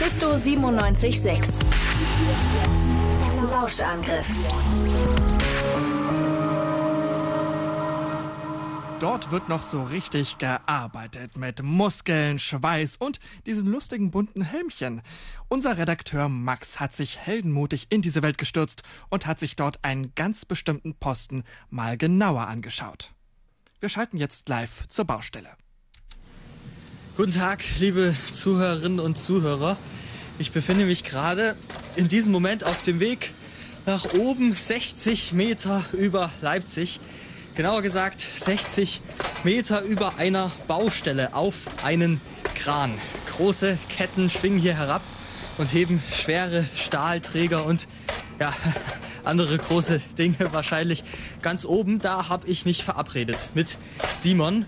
Mephisto 976. Lauschangriff. Dort wird noch so richtig gearbeitet mit Muskeln, Schweiß und diesen lustigen bunten Helmchen. Unser Redakteur Max hat sich heldenmutig in diese Welt gestürzt und hat sich dort einen ganz bestimmten Posten mal genauer angeschaut. Wir schalten jetzt live zur Baustelle. Guten Tag, liebe Zuhörerinnen und Zuhörer. Ich befinde mich gerade in diesem Moment auf dem Weg nach oben 60 Meter über Leipzig. Genauer gesagt 60 Meter über einer Baustelle auf einen Kran. Große Ketten schwingen hier herab und heben schwere Stahlträger und ja, andere große Dinge wahrscheinlich ganz oben. Da habe ich mich verabredet mit Simon.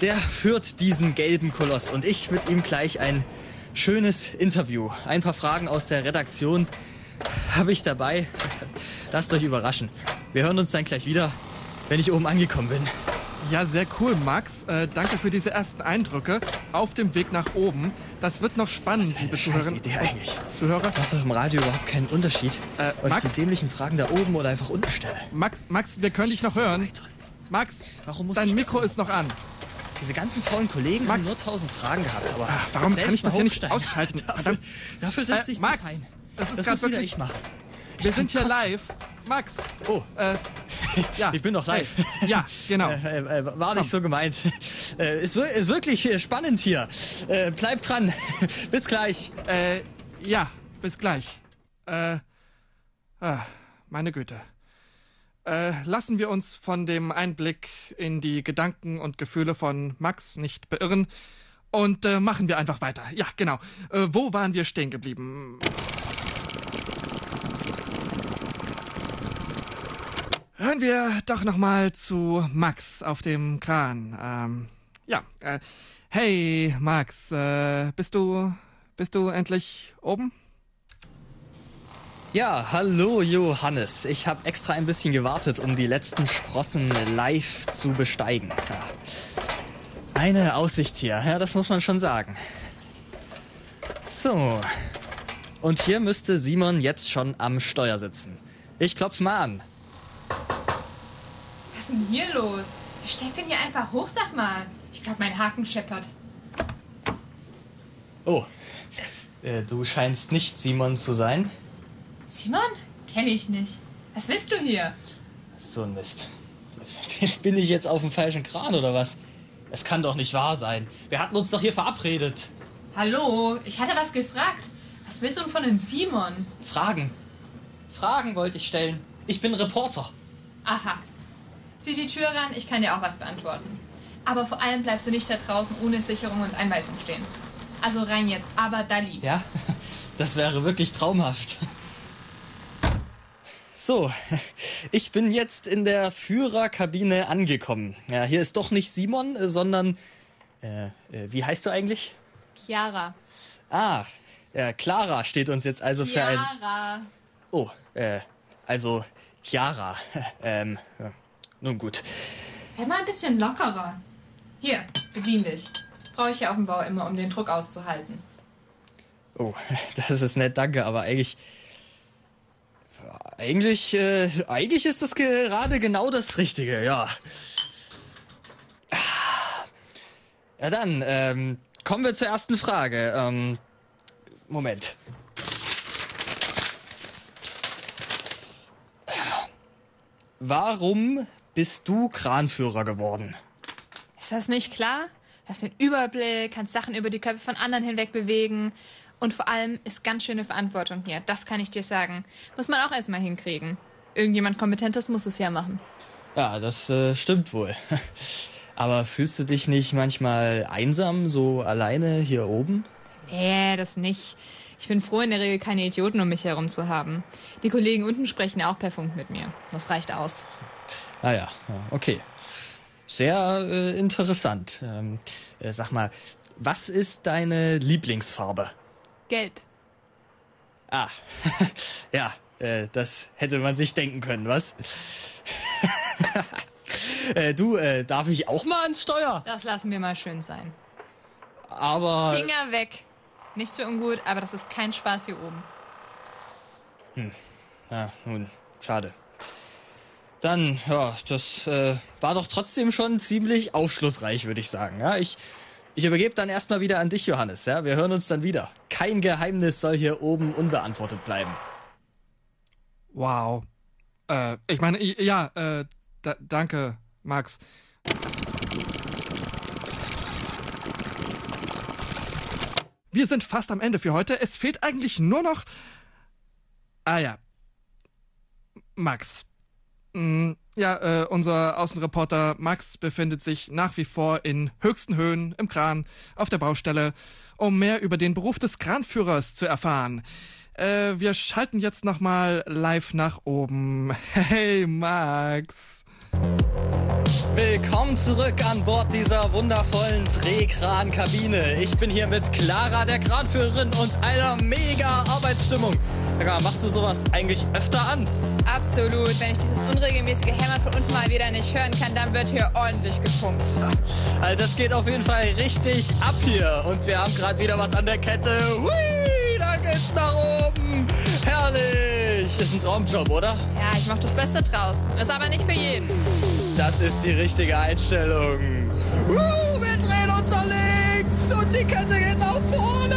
Der führt diesen gelben Koloss und ich mit ihm gleich ein schönes Interview. Ein paar Fragen aus der Redaktion habe ich dabei. Lasst euch überraschen. Wir hören uns dann gleich wieder, wenn ich oben angekommen bin. Ja, sehr cool, Max. Äh, danke für diese ersten Eindrücke auf dem Weg nach oben. Das wird noch spannend, liebe Zuhörerinnen Idee eigentlich. Zuhörer. Das macht doch im Radio überhaupt keinen Unterschied, Äh, ob Max? ich die dämlichen Fragen da oben oder einfach unten stelle. Max, Max, wir können dich noch hören. Max, Warum muss dein Mikro ist noch an. Diese ganzen faulen Kollegen Max. haben nur tausend Fragen gehabt, aber Ach, warum kann ich das hier nicht ausschalten? Dafür, dafür sitze Äh, ich Max, zu fein. das ist das muss wieder ich machen. Ich Wir sind hier live. Max, Oh, äh, ja. ich bin doch live. Hey. Ja, genau. Äh, äh, war nicht Komm. so gemeint. Äh, ist, ist wirklich äh, spannend hier. Äh, bleibt dran. Bis gleich. Äh, ja, bis gleich. Äh, ah, meine Güte. Äh, lassen wir uns von dem Einblick in die Gedanken und Gefühle von Max nicht beirren und äh, machen wir einfach weiter. Ja, genau. Äh, wo waren wir stehen geblieben? Hören wir doch noch mal zu Max auf dem Kran. Ähm, ja, äh, hey Max, äh, bist du bist du endlich oben? Ja, hallo Johannes. Ich habe extra ein bisschen gewartet, um die letzten Sprossen live zu besteigen. Ja. Eine Aussicht hier, ja, das muss man schon sagen. So. Und hier müsste Simon jetzt schon am Steuer sitzen. Ich klopf mal an. Was ist denn hier los? Ich steck den hier einfach hoch, sag mal. Ich glaube, mein Haken scheppert. Oh. Äh, du scheinst nicht Simon zu sein. Simon? Kenne ich nicht. Was willst du hier? So ein Mist. Bin ich jetzt auf dem falschen Kran oder was? Es kann doch nicht wahr sein. Wir hatten uns doch hier verabredet. Hallo, ich hatte was gefragt. Was willst du denn von dem Simon? Fragen. Fragen wollte ich stellen. Ich bin Reporter. Aha. Zieh die Tür ran, ich kann dir auch was beantworten. Aber vor allem bleibst du nicht da draußen ohne Sicherung und Einweisung stehen. Also rein jetzt, aber da lieb. Ja, das wäre wirklich traumhaft. So, ich bin jetzt in der Führerkabine angekommen. Ja, hier ist doch nicht Simon, äh, sondern äh, äh, wie heißt du eigentlich? Chiara. Ah, äh, Clara steht uns jetzt also für ein. Chiara. Oh, äh, also Chiara. ähm, ja, nun gut. Werd mal ein bisschen lockerer. Hier, bedien dich. Brauche ich ja auf dem Bau immer, um den Druck auszuhalten. Oh, das ist nett, danke, aber eigentlich. Eigentlich, äh, eigentlich ist das gerade genau das Richtige, ja. Ja, dann, ähm, kommen wir zur ersten Frage. Ähm, Moment. Warum bist du Kranführer geworden? Ist das nicht klar? Hast den Überblick, kannst Sachen über die Köpfe von anderen hinweg bewegen. Und vor allem ist ganz schöne Verantwortung hier. Das kann ich dir sagen. Muss man auch erstmal hinkriegen. Irgendjemand Kompetentes muss es ja machen. Ja, das äh, stimmt wohl. Aber fühlst du dich nicht manchmal einsam, so alleine hier oben? Nee, das nicht. Ich bin froh, in der Regel keine Idioten um mich herum zu haben. Die Kollegen unten sprechen ja auch per Funk mit mir. Das reicht aus. Ah ja, ja okay. Sehr äh, interessant. Ähm, äh, sag mal, was ist deine Lieblingsfarbe? Gelb. Ah, ja, äh, das hätte man sich denken können, was? äh, du, äh, darf ich auch mal ans Steuer? Das lassen wir mal schön sein. Aber Finger weg. Nichts für ungut, aber das ist kein Spaß hier oben. Ja, nun, schade. Dann, ja, das äh, war doch trotzdem schon ziemlich aufschlussreich, würde ich sagen. Ja, ich, ich übergebe dann erstmal wieder an dich, Johannes. Ja, wir hören uns dann wieder. Kein Geheimnis soll hier oben unbeantwortet bleiben. Wow. Äh, ich meine, ja, äh, da, danke, Max. Wir sind fast am Ende für heute. Es fehlt eigentlich nur noch. Ah ja. Max. Mm, ja, äh, unser Außenreporter Max befindet sich nach wie vor in höchsten Höhen im Kran auf der Baustelle, um mehr über den Beruf des Kranführers zu erfahren. Äh, wir schalten jetzt nochmal live nach oben. Hey, Max. Willkommen zurück an Bord dieser wundervollen Drehkrankabine. Ich bin hier mit Clara, der Kranführerin, und einer mega Arbeitsstimmung. Mal, machst du sowas eigentlich öfter an? Absolut. Wenn ich dieses unregelmäßige Hämmern von unten mal wieder nicht hören kann, dann wird hier ordentlich gepumpt. Also das geht auf jeden Fall richtig ab hier. Und wir haben gerade wieder was an der Kette. Hui, da geht's nach oben. Herrlich. Ist ein Traumjob, oder? Ja, ich mach das Beste draus. Ist aber nicht für jeden. Das ist die richtige Einstellung. Uh, wir drehen uns nach links und die Kette geht nach vorne.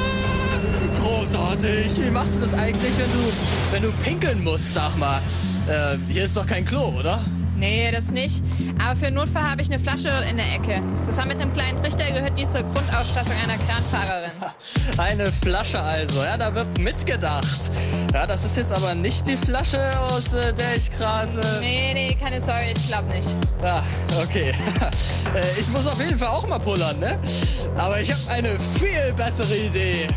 Großartig. Wie machst du das eigentlich, wenn du, wenn du pinkeln musst, sag mal? Äh, hier ist doch kein Klo, oder? Nee, das nicht. Aber für den Notfall habe ich eine Flasche dort in der Ecke. Zusammen mit einem kleinen Trichter gehört die zur Grundausstattung einer Kranfahrerin. Eine Flasche also, ja, da wird mitgedacht. Ja, das ist jetzt aber nicht die Flasche, aus äh, der ich gerade... Nee, nee, keine Sorge, ich glaube nicht. Ah, okay. Äh, ich muss auf jeden Fall auch mal pullern, ne? Aber ich habe eine viel bessere Idee.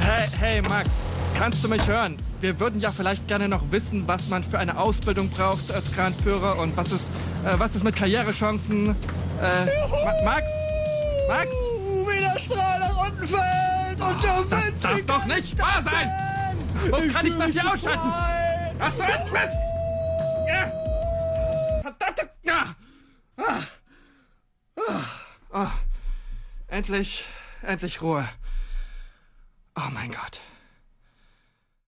Hey, hey, Max. Kannst du mich hören? Wir würden ja vielleicht gerne noch wissen, was man für eine Ausbildung braucht als Kranführer und was ist, äh, was ist mit Karrierechancen. Äh, Ma Max? Max? Wie der Strahl nach unten fällt und der das Wind darf wie doch nicht wahr das sein. Wo kann ich das hier so ausschalten? Was soll das? Ja. Verdammte. Ja. Ah. Ah. Ah. Endlich, endlich Ruhe. Oh mein Gott.